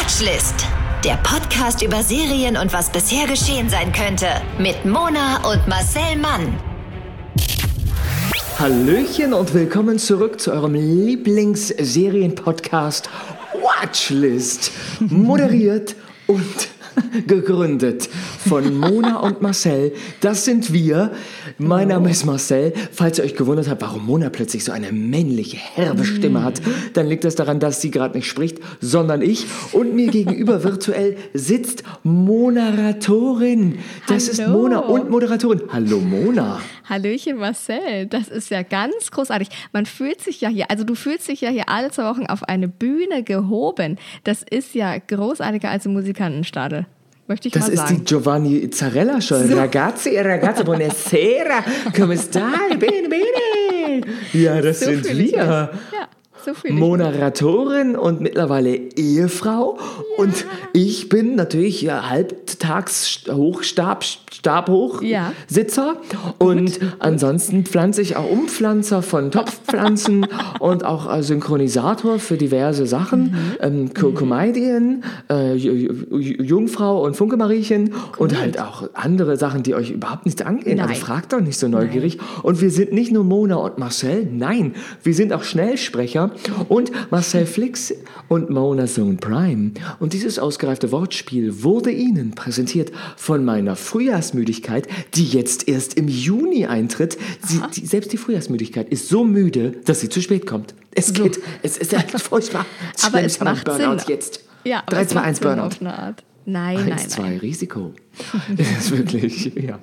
Watchlist. Der Podcast über Serien und was bisher geschehen sein könnte. Mit Mona und Marcel Mann. Hallöchen und willkommen zurück zu eurem Lieblingsserienpodcast Watchlist. Moderiert und gegründet von Mona und Marcel. Das sind wir. Mein Name ist Marcel. Falls ihr euch gewundert habt, warum Mona plötzlich so eine männliche, herbe Stimme hat, dann liegt das daran, dass sie gerade nicht spricht, sondern ich. Und mir gegenüber virtuell sitzt Moderatorin. Das ist Hallo. Mona und Moderatorin. Hallo Mona. Hallöchen Marcel, das ist ja ganz großartig. Man fühlt sich ja hier, also du fühlst dich ja hier alle zwei Wochen auf eine Bühne gehoben. Das ist ja großartiger als im Musikantenstadel. Möchte ich Das mal ist sagen. die Giovanni Zarella Show. Ragazzi, ragazzi, buonasera. Come stai? Bene, bene. Ja, das so sind wir. Ja, so. Moderatorin und mittlerweile Ehefrau. Und ich bin natürlich ja, halbtags Hochstab, Stabhoch Ja. Sitzer. Und ansonsten pflanze ich auch Umpflanzer von Topfpflanzen und auch äh, Synchronisator für diverse Sachen. Mhm. Ähm, Co- Comedian, äh, J- J- Jungfrau und Funkemariechen und halt auch andere Sachen, die euch überhaupt nicht angehen. Also Nein. fragt doch nicht so neugierig. Und wir sind nicht nur Mona und Marcel, nein, wir sind auch Schnellsprecher und Marcel Flix und Mona Zone Prime. Und dieses ausgereifte Wortspiel wurde Ihnen präsentiert von meiner Frühjahrsmüdigkeit, die jetzt erst im Juni eintritt. Sie, die, selbst die Frühjahrsmüdigkeit ist so müde, dass sie zu spät kommt. Es geht, es ist echt furchtbar. Aber Schlimm, es macht Burnout Sinn. jetzt. Ja, aber 3, es 2, macht 1 Sinn Burnout. Auf eine Art. Nein, nein, Eins, zwei, nein. Risiko. Das ist wirklich, ja.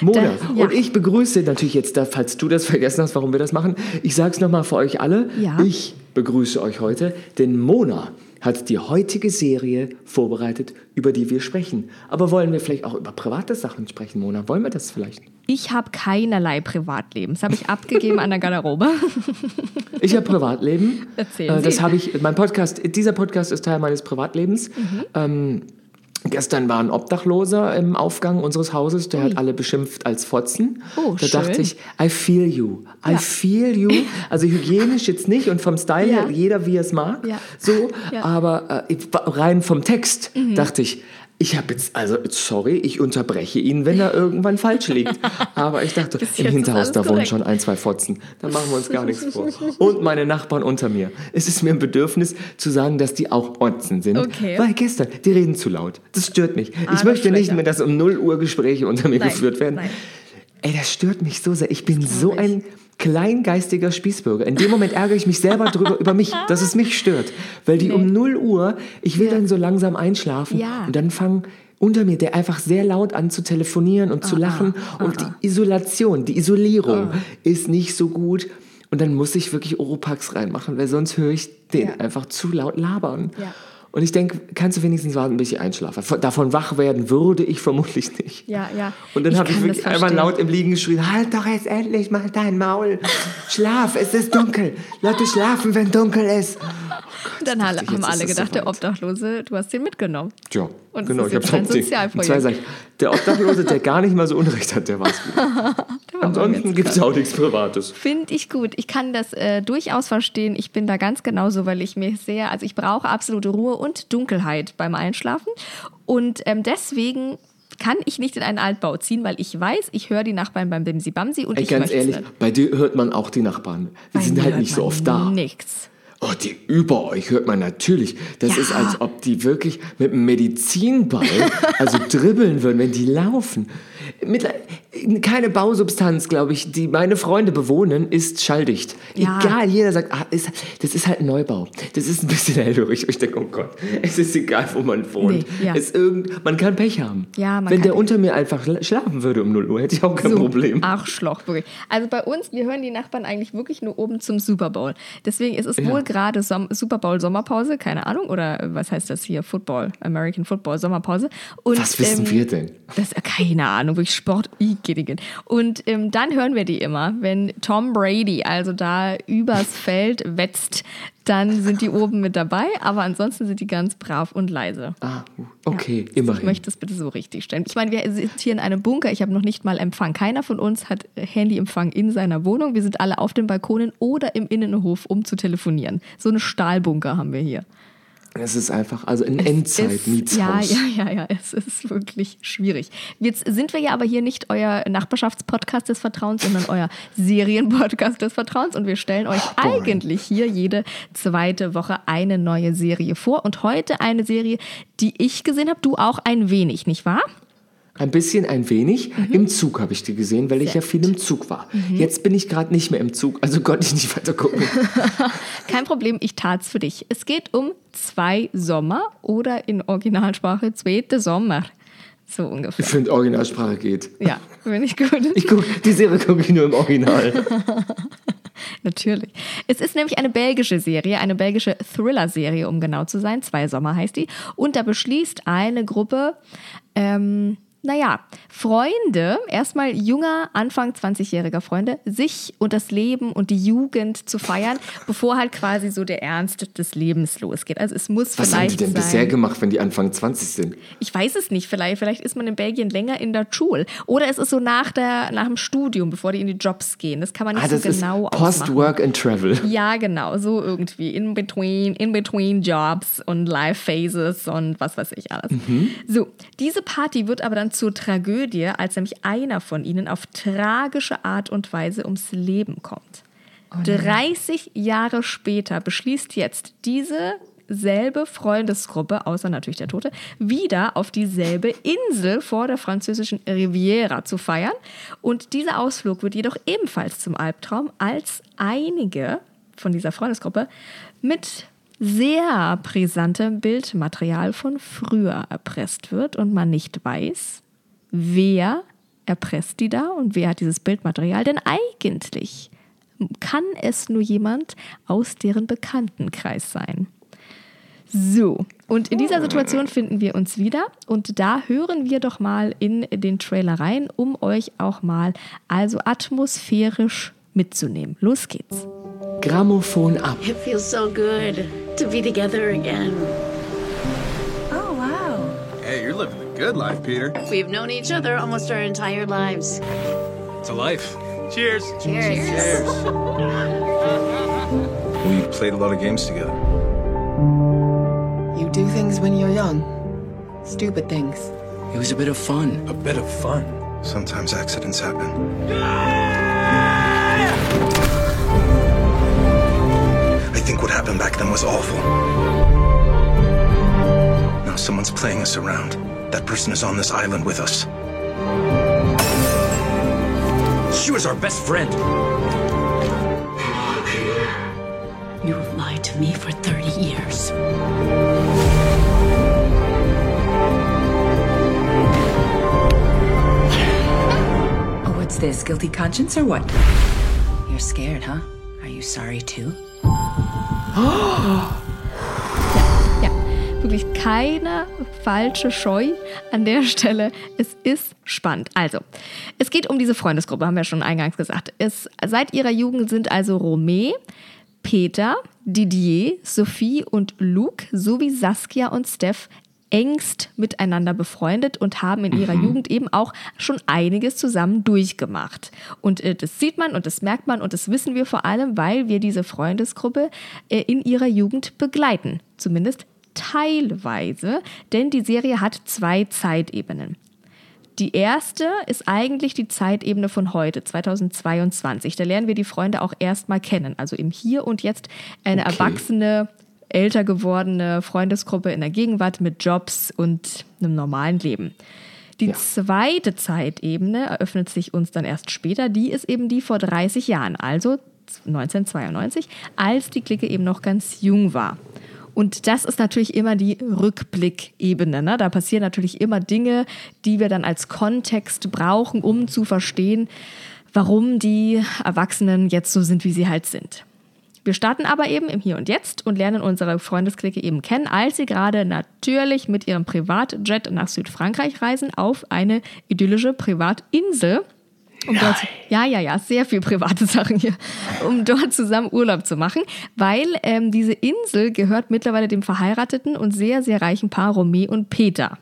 Mona, Das- ja. und ich begrüße natürlich jetzt, falls du das vergessen hast, warum wir das machen, ich sage es nochmal für euch alle. Ja. Ich begrüße euch heute, denn Mona hat die heutige Serie vorbereitet, über die wir sprechen. Aber wollen wir vielleicht auch über private Sachen sprechen, Mona? Wollen wir das vielleicht? Ich habe keinerlei Privatleben. Das habe ich abgegeben an der Garderobe. Ich habe Privatleben. Erzählen Äh, Das Sie. habe ich, mein Podcast, dieser Podcast ist Teil meines Privatlebens. Mhm. Ähm, gestern war ein Obdachloser im Aufgang unseres Hauses, der hat alle beschimpft als Fotzen. Oh, da schön. dachte ich, I feel you. I Ja. feel you. Also hygienisch jetzt nicht und vom Style Ja. her, jeder wie er es mag. Ja. So, aber äh, rein vom Text Mhm. dachte ich, ich habe jetzt, also sorry, ich unterbreche ihn, wenn er irgendwann falsch liegt. Aber ich dachte, im Hinterhaus, da wohnen schon ein, zwei Fotzen. Da machen wir uns gar nichts vor. Und meine Nachbarn unter mir. Es ist mir ein Bedürfnis zu sagen, dass die auch Otzen sind. Okay. Weil gestern, die reden zu laut. Das stört mich. ich Arme möchte nicht mehr, dass um 0 Uhr Gespräche unter mir Nein, geführt werden. nein. Ey, das stört mich so sehr. Ich bin so ich. ein kleingeistiger Spießbürger. In dem Moment ärgere ich mich selber drüber, über mich, dass es mich stört. Weil die um 0 Uhr, ich will dann so langsam einschlafen Ja. und dann fangen unter mir der einfach sehr laut an zu telefonieren und zu lachen. Und die Isolation, die Isolierung ist nicht so gut. Und dann muss ich wirklich Oropax reinmachen, weil sonst höre ich den Ja. einfach zu laut labern. Ja. Und ich denke, kannst du wenigstens warten, bis ich einschlafe? Von- Davon wach werden würde ich vermutlich nicht. Ja, ja. Und dann habe ich wirklich einmal laut im Liegen geschrien, halt doch jetzt endlich mal dein Maul. Schlaf, es ist dunkel. Leute schlafen, wenn dunkel ist. Dann alle, ich, haben alle gedacht, der soweit. Obdachlose, du hast den mitgenommen. Tja, Und genau. Ich habe ein Zwei Sozialprojekt. sag ich, der Obdachlose, der gar nicht mal so Unrecht hat, der war es Ansonsten gibt es auch nichts Privates. Finde ich gut. Ich kann das äh, durchaus verstehen. Ich bin da ganz genauso, weil ich mir sehr, also ich brauche absolute Ruhe und Dunkelheit beim Einschlafen. Und ähm, deswegen kann ich nicht in einen Altbau ziehen, weil ich weiß, ich höre die Nachbarn beim Bimsi Bamsi und Ey, ich ganz ehrlich, nicht. bei dir hört man auch die Nachbarn. Die Bei sind halt nicht so oft da. Nichts. Oh, die über euch hört man natürlich. Das Ja. ist, als ob die wirklich mit einem Medizinball, also dribbeln würden, wenn die laufen. Mit, keine Bausubstanz, glaube ich, die meine Freunde bewohnen, ist schalldicht. Ja. Egal, jeder sagt, ah, ist, das ist halt ein Neubau. Das ist ein bisschen hellhörig. Ich denke, oh Gott, es ist egal, wo man wohnt. Nee, ja. es irgend, man kann Pech haben. Ja, Wenn der Pech- unter mir einfach schla- schlafen würde um 0 Uhr, hätte ich auch kein So, Problem. Arschloch, wirklich. Also bei uns, wir hören die Nachbarn eigentlich wirklich nur oben zum Super Bowl. Deswegen ist es Ja. wohl gerade Som Super Bowl Sommerpause, keine Ahnung, oder was heißt das hier? Football, American Football Sommerpause. Und, Was wissen ähm, wir denn? Das, äh, keine Ahnung, wirklich Sport. Igeligen. Und ähm, dann hören wir die immer, wenn Tom Brady also da übers Feld wetzt, dann sind die oben mit dabei, aber ansonsten sind die ganz brav und leise. Ah, okay, Ich immerhin. möchte es bitte so richtig stellen. Ich meine, wir sind hier in einem Bunker. Ich habe noch nicht mal Empfang. Keiner von uns hat Handyempfang in seiner Wohnung. Wir sind alle auf den Balkonen oder im Innenhof, um zu telefonieren. So eine Stahlbunker haben wir hier. Es ist einfach, also ein ist- Ja, Endzeit-Mietshaus. ja, ja, ja, es ist wirklich schwierig. Jetzt sind wir ja aber hier nicht euer Nachbarschaftspodcast des Vertrauens, sondern euer Serienpodcast des Vertrauens und wir stellen euch boring. eigentlich hier jede zweite Woche eine neue Serie vor und heute eine Serie, die ich gesehen habe, du auch ein wenig, nicht wahr? Ein bisschen, ein wenig. Im Zug habe ich die gesehen, weil ich ja viel im Zug war. Jetzt bin ich gerade nicht mehr im Zug, also konnte ich nicht weiter gucken. Kein Problem, ich tat's für dich. Es geht um zwei Sommer oder in Originalsprache zweite Sommer. So Ich ungefähr. finde, Originalsprache geht. Ja, finde ich gut. Ich guck, die Serie gucke ich nur im Original. Natürlich. Es ist nämlich eine belgische Serie, eine belgische Thriller-Serie, um genau zu sein. Zwei Sommer heißt die. Und da beschließt eine Gruppe, ähm, naja, Freunde, erstmal junger, Anfang 20-jähriger Freunde, sich und das Leben und die Jugend zu feiern, bevor halt quasi so der Ernst des Lebens losgeht. Also es muss Was haben die vielleicht denn sein. bisher gemacht, wenn die Anfang 20 sind? Ich weiß es nicht, vielleicht, vielleicht ist man in Belgien länger in der Schule. Oder es ist so nach, der, nach dem Studium, bevor die in die Jobs gehen. Das kann man nicht Ah, das so ist genau ausmachen. Post-Work and Travel. Ja, genau, so irgendwie. In between, in between Jobs und Life Phases und was weiß ich alles. So, diese Party wird aber dann zur Tragödie, als nämlich einer von ihnen auf tragische Art und Weise ums Leben kommt. 30 Jahre später beschließt jetzt diese selbe Freundesgruppe, außer natürlich der Tote, wieder auf dieselbe Insel vor der französischen Riviera zu feiern. Und dieser Ausflug wird jedoch ebenfalls zum Albtraum, als einige von dieser Freundesgruppe mit sehr brisantem Bildmaterial von früher erpresst wird und man nicht weiß, wer erpresst die da und wer hat dieses Bildmaterial. Denn eigentlich kann es nur jemand aus deren Bekanntenkreis sein. So, und in dieser Situation finden wir uns wieder und da hören wir doch mal in den Trailer rein, um euch auch mal also atmosphärisch mitzunehmen. Los geht's. Grammophon ab. It feels so good to be together again. Oh, wow. Hey, you're living the good life, Peter. We've known each other almost our entire lives. It's a life. Cheers. Cheers. Cheers. We played a lot of games together. You do things when you're young. Stupid things. It was a bit of fun. A bit of fun. Sometimes accidents happen. I think what happened back then was awful. Now someone's playing us around. That person is on this island with us. She was our best friend. You have lied to me for 30 years. Oh, what's this? Guilty conscience or what? You're scared, huh? Are you sorry too? Ja, wirklich keine falsche Scheu an der Stelle. Es ist spannend. Also, es geht um diese Freundesgruppe, haben wir schon eingangs gesagt. Es, seit ihrer Jugend sind also Romé, Peter, Didier, Sophie und Luke sowie Saskia und Steph engst miteinander befreundet und haben in ihrer Jugend eben auch schon einiges zusammen durchgemacht. Und äh, das sieht man und das merkt man und das wissen wir vor allem, weil wir diese Freundesgruppe äh, in ihrer Jugend begleiten. Zumindest teilweise, denn die Serie hat zwei Zeitebenen. Die erste ist eigentlich die Zeitebene von heute, 2022. Da lernen wir die Freunde auch erstmal kennen. Also im Hier und Jetzt eine Okay. erwachsene, älter gewordene Freundesgruppe in der Gegenwart mit Jobs und einem normalen Leben. Die Ja. zweite Zeitebene eröffnet sich uns dann erst später. Die ist eben die vor 30 Jahren, also 1992, als die Clique eben noch ganz jung war. Und das ist natürlich immer die Rückblickebene. Ne? Da passieren natürlich immer Dinge, die wir dann als Kontext brauchen, um zu verstehen, warum die Erwachsenen jetzt so sind, wie sie halt sind. Wir starten aber eben im Hier und Jetzt und lernen unsere Freundesklicke eben kennen, als sie gerade natürlich mit ihrem Privatjet nach Südfrankreich reisen auf eine idyllische Privatinsel. Um dort, ja, ja, ja, sehr viel private Sachen hier, um dort zusammen Urlaub zu machen, weil ähm, diese Insel gehört mittlerweile dem verheirateten und sehr, sehr reichen Paar Romé und Peter.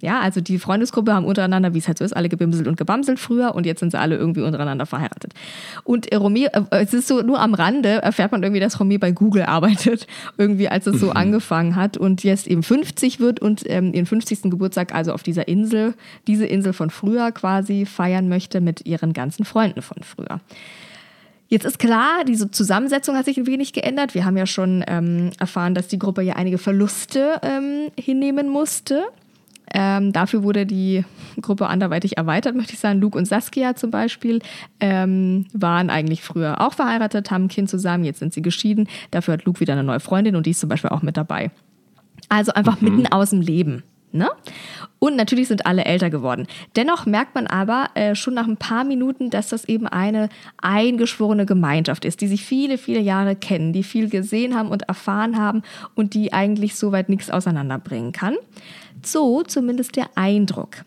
Ja, also die Freundesgruppe haben untereinander, wie es halt so ist, alle gebimselt und gebamselt früher und jetzt sind sie alle irgendwie untereinander verheiratet. Und Romeo, äh, es ist so, nur am Rande erfährt man irgendwie, dass Romeo bei Google arbeitet, irgendwie als es so angefangen hat und jetzt eben 50 wird und ähm, ihren 50. Geburtstag also auf dieser Insel, diese Insel von früher quasi feiern möchte mit ihren ganzen Freunden von früher. Jetzt ist klar, diese Zusammensetzung hat sich ein wenig geändert. Wir haben ja schon ähm, erfahren, dass die Gruppe ja einige Verluste ähm, hinnehmen musste. Ähm, dafür wurde die Gruppe anderweitig erweitert, möchte ich sagen. Luke und Saskia zum Beispiel ähm, waren eigentlich früher auch verheiratet, haben ein Kind zusammen, jetzt sind sie geschieden. Dafür hat Luke wieder eine neue Freundin und die ist zum Beispiel auch mit dabei. Also einfach mhm. mitten aus dem Leben. Ne? Und natürlich sind alle älter geworden. Dennoch merkt man aber äh, schon nach ein paar Minuten, dass das eben eine eingeschworene Gemeinschaft ist, die sich viele, viele Jahre kennen, die viel gesehen haben und erfahren haben und die eigentlich soweit nichts auseinanderbringen kann. So zumindest der Eindruck.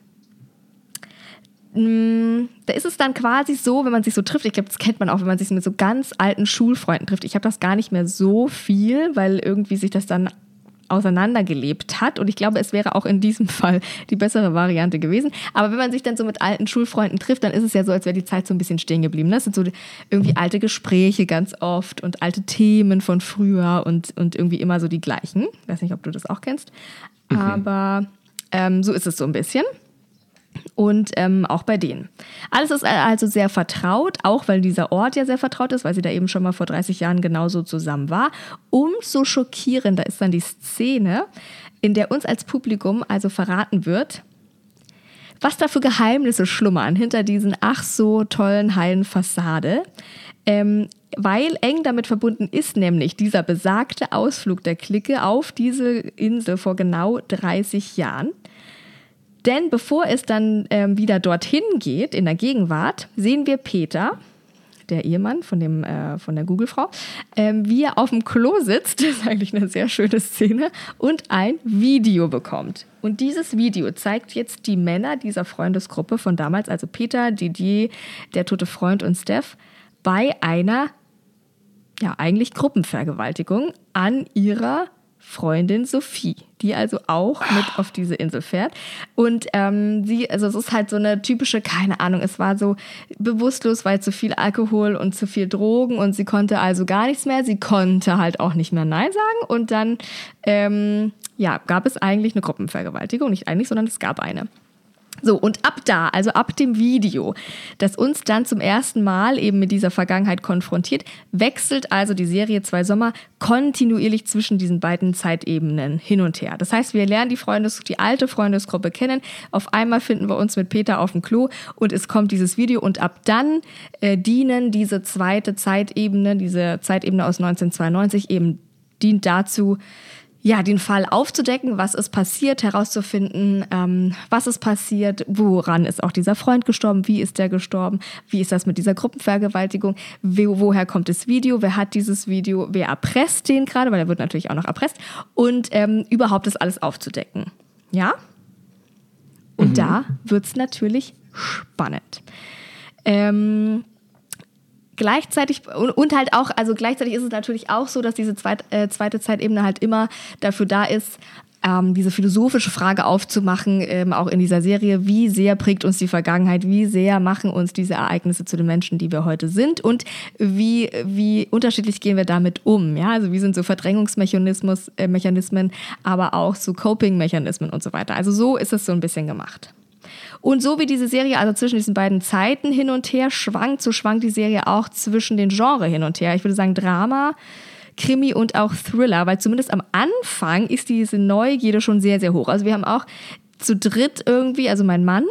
Mm, da ist es dann quasi so, wenn man sich so trifft, ich glaube, das kennt man auch, wenn man sich mit so ganz alten Schulfreunden trifft. Ich habe das gar nicht mehr so viel, weil irgendwie sich das dann auseinandergelebt hat. Und ich glaube, es wäre auch in diesem Fall die bessere Variante gewesen. Aber wenn man sich dann so mit alten Schulfreunden trifft, dann ist es ja so, als wäre die Zeit so ein bisschen stehen geblieben. Das sind so irgendwie alte Gespräche ganz oft und alte Themen von früher und, und irgendwie immer so die gleichen. Ich weiß nicht, ob du das auch kennst. Mhm. Aber ähm, so ist es so ein bisschen. Und ähm, auch bei denen. Alles ist also sehr vertraut, auch weil dieser Ort ja sehr vertraut ist, weil sie da eben schon mal vor 30 Jahren genauso zusammen war. Umso schockierender ist dann die Szene, in der uns als Publikum also verraten wird, was da für Geheimnisse schlummern hinter diesen ach so tollen, heilen Fassade. Ähm, weil eng damit verbunden ist nämlich dieser besagte Ausflug der Clique auf diese Insel vor genau 30 Jahren. Denn bevor es dann ähm, wieder dorthin geht, in der Gegenwart, sehen wir Peter, der Ehemann von, dem, äh, von der Google-Frau, ähm, wie er auf dem Klo sitzt, das ist eigentlich eine sehr schöne Szene, und ein Video bekommt. Und dieses Video zeigt jetzt die Männer dieser Freundesgruppe von damals, also Peter, Didier, der tote Freund und Steph, bei einer ja eigentlich Gruppenvergewaltigung an ihrer Freundin Sophie, die also auch mit auf diese Insel fährt. Und ähm, sie, also es ist halt so eine typische, keine Ahnung, es war so bewusstlos, weil zu viel Alkohol und zu viel Drogen und sie konnte also gar nichts mehr. Sie konnte halt auch nicht mehr Nein sagen. Und dann, ähm, ja, gab es eigentlich eine Gruppenvergewaltigung. Nicht eigentlich, sondern es gab eine. So, und ab da, also ab dem Video, das uns dann zum ersten Mal eben mit dieser Vergangenheit konfrontiert, wechselt also die Serie Zwei Sommer kontinuierlich zwischen diesen beiden Zeitebenen hin und her. Das heißt, wir lernen die Freundes, die alte Freundesgruppe kennen. Auf einmal finden wir uns mit Peter auf dem Klo und es kommt dieses Video und ab dann äh, dienen diese zweite Zeitebene, diese Zeitebene aus 1992 eben dient dazu, ja, den Fall aufzudecken, was ist passiert, herauszufinden, ähm, was ist passiert, woran ist auch dieser Freund gestorben, wie ist der gestorben, wie ist das mit dieser Gruppenvergewaltigung, wo, woher kommt das Video, wer hat dieses Video, wer erpresst den gerade, weil er wird natürlich auch noch erpresst und ähm, überhaupt das alles aufzudecken. Ja? Und mhm. da wird es natürlich spannend. Ähm, gleichzeitig und halt auch, also gleichzeitig ist es natürlich auch so, dass diese zweit, äh, zweite Zeitebene halt immer dafür da ist, ähm, diese philosophische Frage aufzumachen, ähm, auch in dieser Serie, wie sehr prägt uns die Vergangenheit, wie sehr machen uns diese Ereignisse zu den Menschen, die wir heute sind und wie, wie unterschiedlich gehen wir damit um. Ja? Also wie sind so Verdrängungsmechanismen, äh, aber auch so Coping-Mechanismen und so weiter. Also so ist es so ein bisschen gemacht. Und so wie diese Serie also zwischen diesen beiden Zeiten hin und her schwankt, so schwankt die Serie auch zwischen den Genres hin und her. Ich würde sagen Drama, Krimi und auch Thriller, weil zumindest am Anfang ist diese Neugierde schon sehr, sehr hoch. Also wir haben auch zu dritt irgendwie, also mein Mann,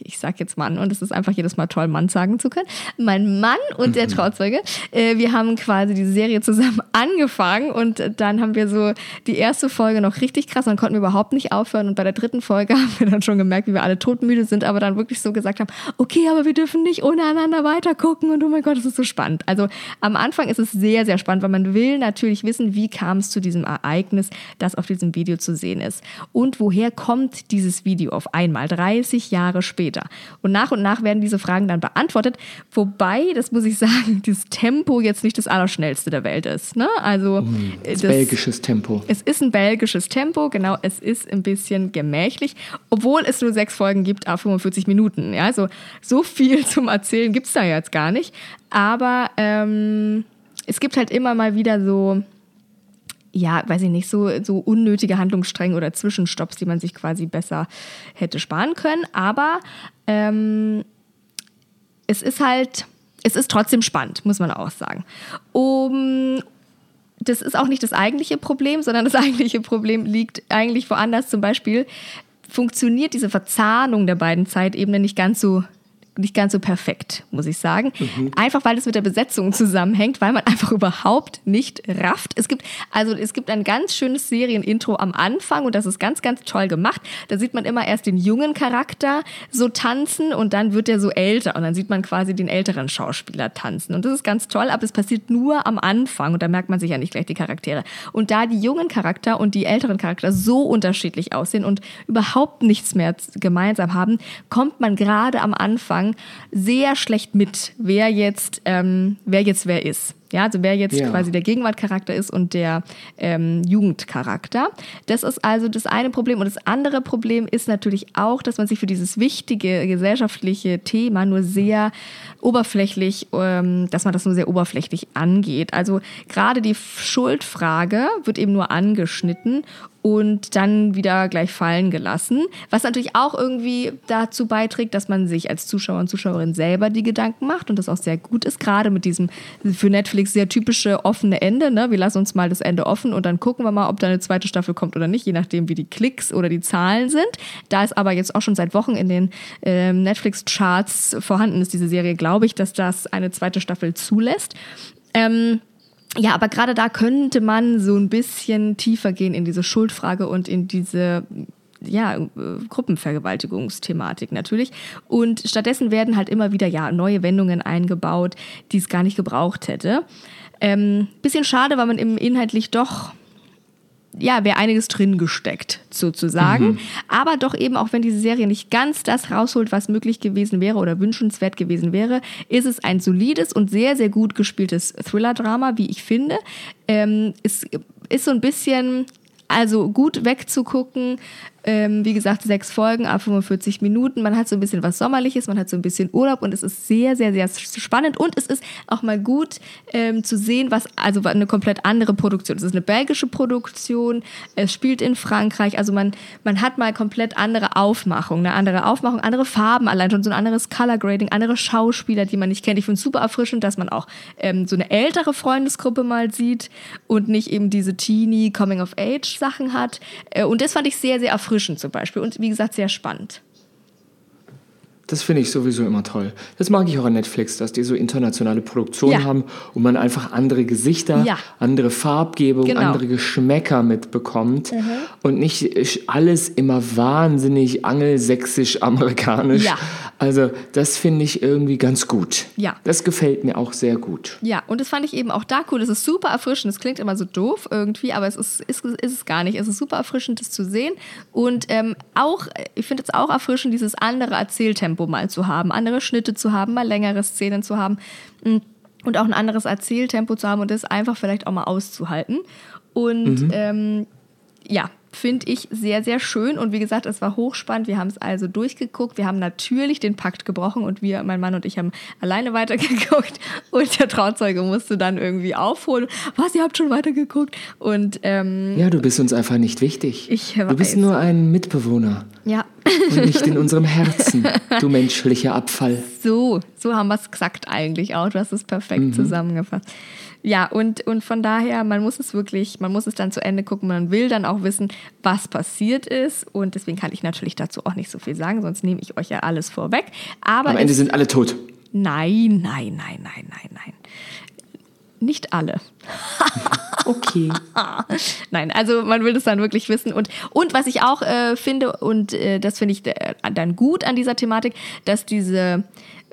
ich sag jetzt Mann und es ist einfach jedes Mal toll, Mann sagen zu können. Mein Mann und der mhm. Trauzeuge, äh, wir haben quasi diese Serie zusammen angefangen und dann haben wir so die erste Folge noch richtig krass, dann konnten wir überhaupt nicht aufhören und bei der dritten Folge haben wir dann schon gemerkt, wie wir alle todmüde sind, aber dann wirklich so gesagt haben, okay, aber wir dürfen nicht ohne einander weitergucken und oh mein Gott, das ist so spannend. Also am Anfang ist es sehr, sehr spannend, weil man will natürlich wissen, wie kam es zu diesem Ereignis, das auf diesem Video zu sehen ist und woher kommt dieses Video auf einmal, 30 Jahre Jahre später. Und nach und nach werden diese Fragen dann beantwortet, wobei, das muss ich sagen, dieses Tempo jetzt nicht das allerschnellste der Welt ist. Ne? Also Mm, Das, das- belgisches Tempo. es ist ein belgisches Tempo, genau, es ist ein bisschen gemächlich, obwohl es nur sechs Folgen gibt, a 45 Minuten. Ja, also so viel zum Erzählen gibt es da jetzt gar nicht. Aber ähm, es gibt halt immer mal wieder so, ja, weiß ich nicht, so, so unnötige Handlungsstränge oder Zwischenstopps, die man sich quasi besser hätte sparen können. Aber ähm, es ist halt, es ist trotzdem spannend, muss man auch sagen. Um, das ist auch nicht das eigentliche Problem, sondern das eigentliche Problem liegt eigentlich woanders. Zum Beispiel funktioniert diese Verzahnung der beiden Zeitebenen nicht ganz so nicht ganz so perfekt, muss ich sagen. Einfach weil es mit der Besetzung zusammenhängt, weil man einfach überhaupt nicht rafft. Es gibt also es gibt ein ganz schönes Serienintro am Anfang und das ist ganz ganz toll gemacht. Da sieht man immer erst den jungen Charakter so tanzen und dann wird er so älter und dann sieht man quasi den älteren Schauspieler tanzen und das ist ganz toll, aber es passiert nur am Anfang und da merkt man sich ja nicht gleich die Charaktere. Und da die jungen Charakter und die älteren Charakter so unterschiedlich aussehen und überhaupt nichts mehr gemeinsam haben, kommt man gerade am Anfang sehr schlecht mit, wer jetzt, ähm, wer jetzt wer ist. Ja, also wer jetzt Ja. quasi der Gegenwartcharakter ist und der ähm, Jugendcharakter. Das ist also das eine Problem. Und das andere Problem ist natürlich auch, dass man sich für dieses wichtige gesellschaftliche Thema nur sehr oberflächlich, ähm, dass man das nur sehr oberflächlich angeht. Also gerade die Schuldfrage wird eben nur angeschnitten und dann wieder gleich fallen gelassen. Was natürlich auch irgendwie dazu beiträgt, dass man sich als Zuschauer und Zuschauerin selber die Gedanken macht und das auch sehr gut ist, gerade mit diesem für Netflix sehr typische offene Ende. Ne? Wir lassen uns mal das Ende offen und dann gucken wir mal, ob da eine zweite Staffel kommt oder nicht, je nachdem, wie die Klicks oder die Zahlen sind. Da es aber jetzt auch schon seit Wochen in den ähm, Netflix-Charts vorhanden ist, diese Serie, glaube ich, dass das eine zweite Staffel zulässt. Ähm, ja, aber gerade da könnte man so ein bisschen tiefer gehen in diese Schuldfrage und in diese ja, äh, Gruppenvergewaltigungsthematik natürlich. Und stattdessen werden halt immer wieder ja neue Wendungen eingebaut, die es gar nicht gebraucht hätte. Ähm, bisschen schade, weil man eben inhaltlich doch ja, wäre einiges drin gesteckt, sozusagen. Aber doch eben, auch wenn diese Serie nicht ganz das rausholt, was möglich gewesen wäre oder wünschenswert gewesen wäre, ist es ein solides und sehr, sehr gut gespieltes Thriller-Drama, wie ich finde. Ähm, es ist so ein bisschen, also gut wegzugucken. Ähm, wie gesagt, sechs Folgen, ab 45 Minuten. Man hat so ein bisschen was Sommerliches, man hat so ein bisschen Urlaub und es ist sehr, sehr, sehr spannend. Und es ist auch mal gut ähm, zu sehen, was, also eine komplett andere Produktion. Es ist eine belgische Produktion, es spielt in Frankreich. Also man, man hat mal komplett andere Aufmachung, eine andere Aufmachung, andere Farben, allein schon so ein anderes Color Grading, andere Schauspieler, die man nicht kennt. Ich finde es super erfrischend, dass man auch ähm, so eine ältere Freundesgruppe mal sieht und nicht eben diese Teenie Coming-of-Age-Sachen hat. Äh, und das fand ich sehr, sehr erfrischend zum Beispiel. Und wie gesagt, sehr spannend. Das finde ich sowieso immer toll. Das mag ich auch an Netflix, dass die so internationale Produktionen Ja. haben und man einfach andere Gesichter, Ja. andere Farbgebung, Genau. andere Geschmäcker mitbekommt und nicht alles immer wahnsinnig angelsächsisch-amerikanisch. Ja. Also das finde ich irgendwie ganz gut. Ja. Das gefällt mir auch sehr gut. Ja, und das fand ich eben auch da cool. Das ist super erfrischend. Das klingt immer so doof irgendwie, aber es ist, ist, ist es gar nicht. Es ist super erfrischend, das zu sehen. Und ähm, auch, ich finde es auch erfrischend, dieses andere Erzähltempo mal zu haben, andere Schnitte zu haben, mal längere Szenen zu haben. Mm, Und auch ein anderes Erzähltempo zu haben und das einfach vielleicht auch mal auszuhalten. Und ähm, ja, finde ich sehr, sehr schön. Und wie gesagt, es war hochspannend. Wir haben es also durchgeguckt. Wir haben natürlich den Pakt gebrochen und wir, mein Mann und ich, haben alleine weitergeguckt. Und der Trauzeuge musste dann irgendwie aufholen. Was, ihr habt schon weitergeguckt? Und ähm, Ja, du bist uns einfach nicht wichtig. Ich du bist weiß. nur ein Mitbewohner ja, und nicht in unserem Herzen, du menschlicher Abfall. so, so haben wir es gesagt eigentlich auch. Du hast es perfekt zusammengefasst. Ja, und, und von daher, man muss es wirklich, man muss es dann zu Ende gucken. Man will dann auch wissen, was passiert ist. Und deswegen kann ich natürlich dazu auch nicht so viel sagen, sonst nehme ich euch ja alles vorweg. Aber Am Ende sind alle tot. nein, nein, nein, nein, nein, nein. Nicht alle. Okay. Nein, also man will das dann wirklich wissen. Und, und was ich auch äh, finde, und äh, das finde ich äh, dann gut an dieser Thematik, dass diese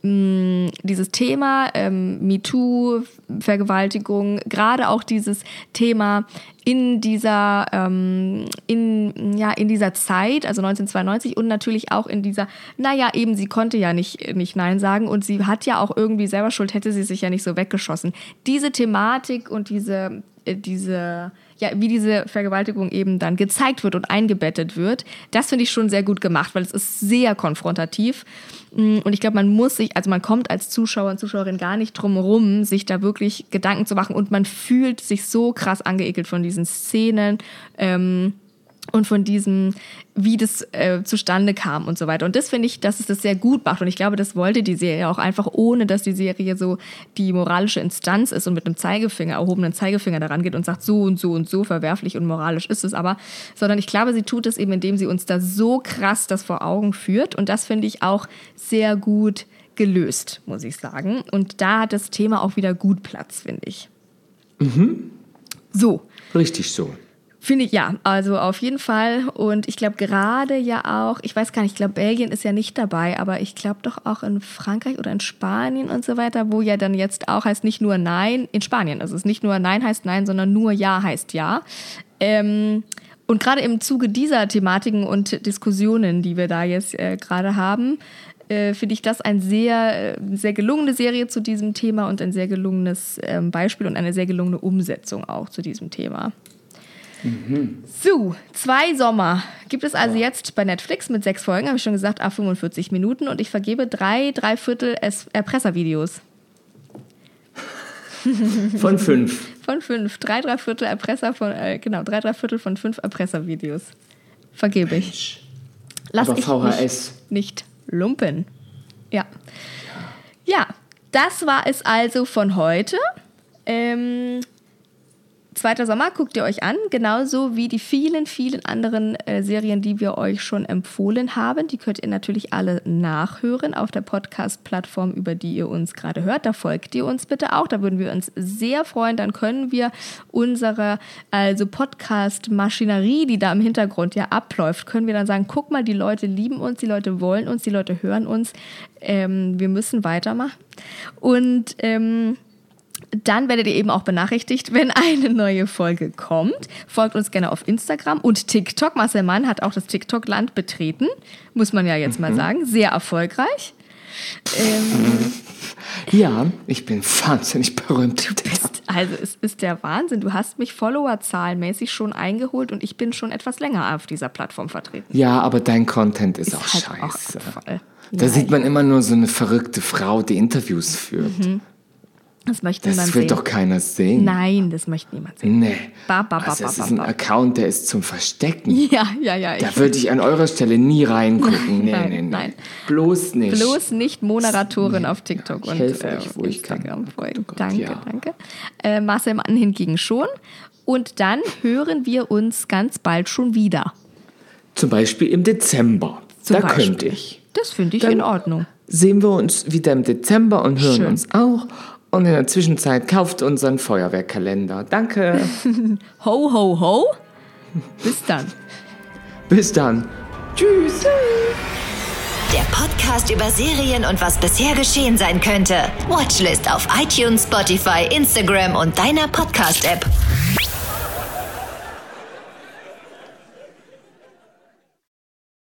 mh, dieses Thema ähm, MeToo, Vergewaltigung, gerade auch dieses Thema in dieser, ähm, in, ja, in dieser Zeit, also 1992 und natürlich auch in dieser, naja, eben, sie konnte ja nicht, nicht Nein sagen und sie hat ja auch irgendwie selber Schuld, hätte sie sich ja nicht so weggeschossen. Diese Thematik und diese, äh, diese, ja, wie diese Vergewaltigung eben dann gezeigt wird und eingebettet wird, das finde ich schon sehr gut gemacht, weil es ist sehr konfrontativ. Mm, und ich glaube, man muss sich, also man kommt als Zuschauer und Zuschauerin gar nicht drum herum, sich da wirklich Gedanken zu machen und man fühlt sich so krass angeekelt von diesen Szenen. Ähm, und von diesem, wie das äh, zustande kam und so weiter. Und das finde ich, dass es das sehr gut macht. Und ich glaube, das wollte die Serie auch einfach, ohne dass die Serie so die moralische Instanz ist und mit einem Zeigefinger, erhobenen Zeigefinger daran geht und sagt, so und so und so verwerflich und moralisch ist es aber, sondern ich glaube, sie tut es eben, indem sie uns da so krass das vor Augen führt. Und das finde ich auch sehr gut gelöst, muss ich sagen. Und da hat das Thema auch wieder gut Platz, finde ich. Mhm. So. Richtig so. Finde ich ja, also auf jeden Fall. Und ich glaube gerade ja auch, ich weiß gar nicht, ich glaube Belgien ist ja nicht dabei, aber ich glaube doch auch in Frankreich oder in Spanien und so weiter, wo ja dann jetzt auch heißt nicht nur Nein, in Spanien, also es ist nicht nur Nein heißt Nein, sondern nur Ja heißt Ja. Ähm, und gerade im Zuge dieser Thematiken und Diskussionen, die wir da jetzt äh, gerade haben, äh, finde ich das ein sehr, äh, sehr gelungene Serie zu diesem Thema und ein sehr gelungenes ähm, Beispiel und eine sehr gelungene Umsetzung auch zu diesem Thema. Mhm. So, zwei Sommer gibt es also jetzt bei Netflix mit sechs Folgen, habe ich schon gesagt, a 45 Minuten und ich vergebe drei, drei Viertel Erpresservideos. Von fünf. Von fünf. Drei, drei Viertel Erpresser von, äh, genau, drei, drei Viertel von fünf Erpresservideos. Vergebe ich. Lass Aber VHS. Nicht, nicht lumpen. Ja. Ja, das war es also von heute. Ähm, Zweiter Sommer guckt ihr euch an, genauso wie die vielen, vielen anderen äh, Serien, die wir euch schon empfohlen haben. Die könnt ihr natürlich alle nachhören auf der Podcast-Plattform, über die ihr uns gerade hört. Da folgt ihr uns bitte auch. Da würden wir uns sehr freuen. Dann können wir unsere also Podcast-Maschinerie, die da im Hintergrund ja abläuft, können wir dann sagen, guck mal, die Leute lieben uns, die Leute wollen uns, die Leute hören uns. Ähm, wir müssen weitermachen. Und ähm, dann werdet ihr eben auch benachrichtigt, wenn eine neue Folge kommt. Folgt uns gerne auf Instagram und TikTok. Marcel Mann hat auch das TikTok-Land betreten, muss man ja jetzt mhm. mal sagen. Sehr erfolgreich. Ähm, ja, ich bin wahnsinnig berühmt. Bist, also es ist der Wahnsinn. Du hast mich Follower-zahlenmäßig schon eingeholt und ich bin schon etwas länger auf dieser Plattform vertreten. Ja, aber dein Content ist, ist auch halt scheiße. Auch da Nein. sieht man immer nur so eine verrückte Frau, die Interviews führt. Mhm. Das möchte das will sehen. doch keiner sehen. Nein, das möchte niemand sehen. Nee. Ba, ba, ba, also das ist ein Account, der ist zum Verstecken. Ja, ja, ja. Da würde ich an eurer Stelle nie reingucken. Nee, nein, nee, nein. Bloß nicht. Bloß nicht Moderatorin nee. auf TikTok ich und helfe äh, euch, wo ich kann. Oh Gott, oh danke, ja. danke. Äh, Marcel Mann hingegen schon. Und dann hören wir uns ganz bald schon wieder. Zum Beispiel im Dezember. Zum da Beispiel. könnte ich. Das finde ich dann in Ordnung. Sehen wir uns wieder im Dezember und hören Schön. uns auch. Und in der Zwischenzeit kauft unseren Feuerwehrkalender. Danke. ho, ho, ho. Bis dann. Bis dann. Tschüss. Der Podcast über Serien und was bisher geschehen sein könnte. Watchlist auf iTunes, Spotify, Instagram und deiner Podcast-App.